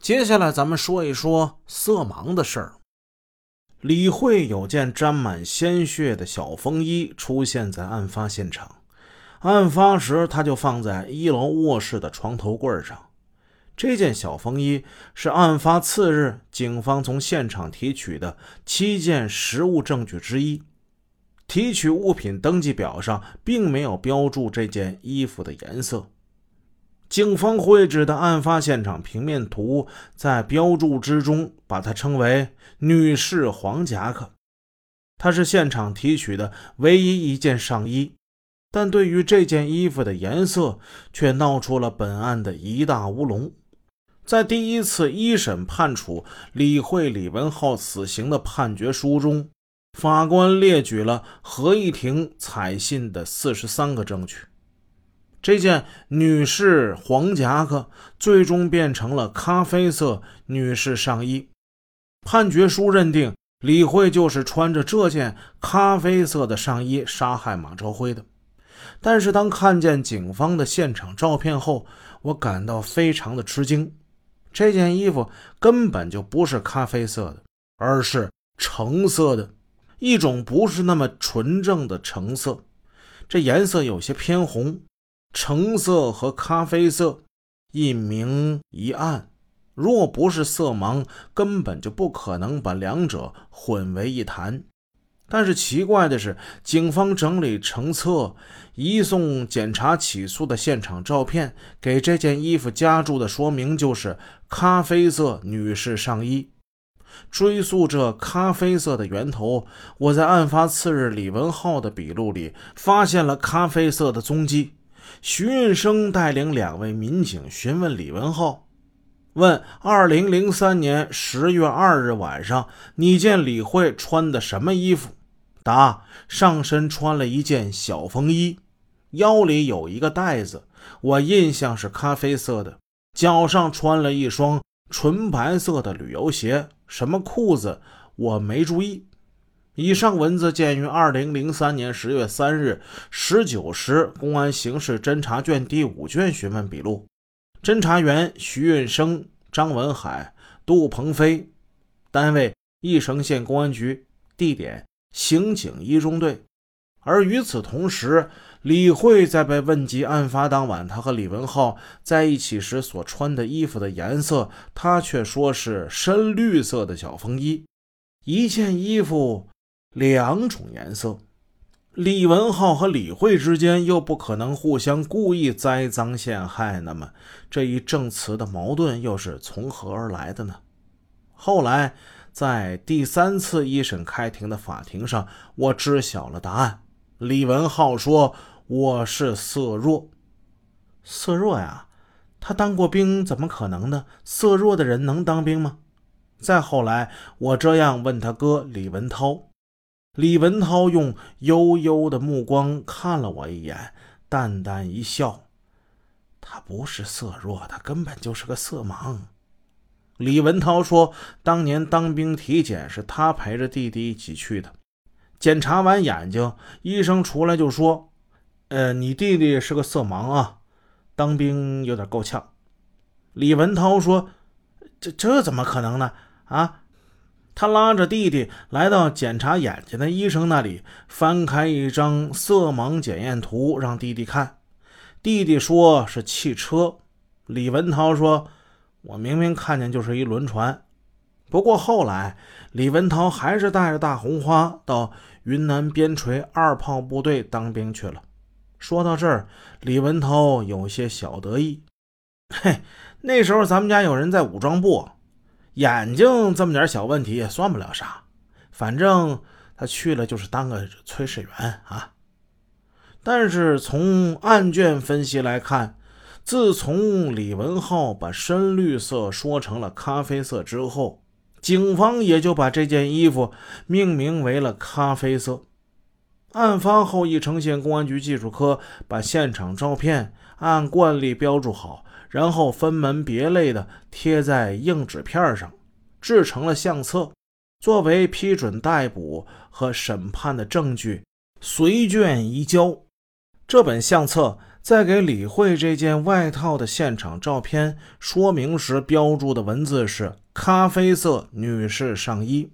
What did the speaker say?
接下来咱们说一说色盲的事儿。李慧有件沾满鲜血的小风衣出现在案发现场，案发时他就放在一楼卧室的床头柜上。这件小风衣是案发次日警方从现场提取的七件实物证据之一。提取物品登记表上并没有标注这件衣服的颜色。警方绘制的案发现场平面图在标注之中把它称为“女士黄夹克”，它是现场提取的唯一一件上衣。但对于这件衣服的颜色，却闹出了本案的一大乌龙。在第一次一审判处李慧、李文浩死刑的判决书中，法官列举了合议庭采信的四十三个证据。这件女士黄夹克最终变成了咖啡色女士上衣。判决书认定李慧就是穿着这件咖啡色的上衣杀害马朝辉的。但是当看见警方的现场照片后，我感到非常的吃惊。这件衣服根本就不是咖啡色的，而是橙色的，一种不是那么纯正的橙色，这颜色有些偏红。橙色和咖啡色，一明一暗。若不是色盲，根本就不可能把两者混为一谈。但是奇怪的是，警方整理成册移送检查起诉的现场照片，给这件衣服加注的说明就是咖啡色女士上衣。追溯这咖啡色的源头，我在案发次日李文浩的笔录里发现了咖啡色的踪迹。徐运生带领两位民警询问李文浩，问：二零零三年十月二日晚上，你见李慧穿的什么衣服？答：上身穿了一件小风衣，腰里有一个袋子，我印象是咖啡色的。脚上穿了一双纯白色的旅游鞋，什么裤子我没注意。以上文字见于二零零三年十月三日十九时公安刑事侦查卷第五卷询问笔录，侦查员徐运生、张文海、杜鹏飞，单位义城县公安局，地点刑警一中队。而与此同时，李慧在被问及案发当晚他和李文浩在一起时所穿的衣服的颜色，他却说是深绿色的小风衣，一件衣服。两种颜色，李文浩和李慧之间又不可能互相故意栽赃陷害，那么这一证词的矛盾又是从何而来的呢？后来在第三次一审开庭的法庭上，我知晓了答案。李文浩说：“我是色弱，色弱呀，他当过兵，怎么可能呢？色弱的人能当兵吗？”再后来，我这样问他哥李文涛。李文涛用悠悠的目光看了我一眼，淡淡一笑：“他不是色弱，他根本就是个色盲。”李文涛说：“当年当兵体检是他陪着弟弟一起去的，检查完眼睛，医生出来就说：‘呃，你弟弟是个色盲啊，当兵有点够呛。’”李文涛说：“这这怎么可能呢？啊？”他拉着弟弟来到检查眼睛的医生那里，翻开一张色盲检验图让弟弟看。弟弟说是汽车。李文涛说：“我明明看见就是一轮船。”不过后来，李文涛还是带着大红花到云南边陲二炮部队当兵去了。说到这儿，李文涛有些小得意：“嘿，那时候咱们家有人在武装部。”眼睛这么点小问题也算不了啥，反正他去了就是当个炊事员啊。但是从案卷分析来看，自从李文浩把深绿色说成了咖啡色之后，警方也就把这件衣服命名为了咖啡色。案发后，义城县公安局技术科把现场照片按惯例标注好。然后分门别类的贴在硬纸片上，制成了相册，作为批准逮捕和审判的证据，随卷移交。这本相册在给李慧这件外套的现场照片说明时标注的文字是“咖啡色女士上衣”。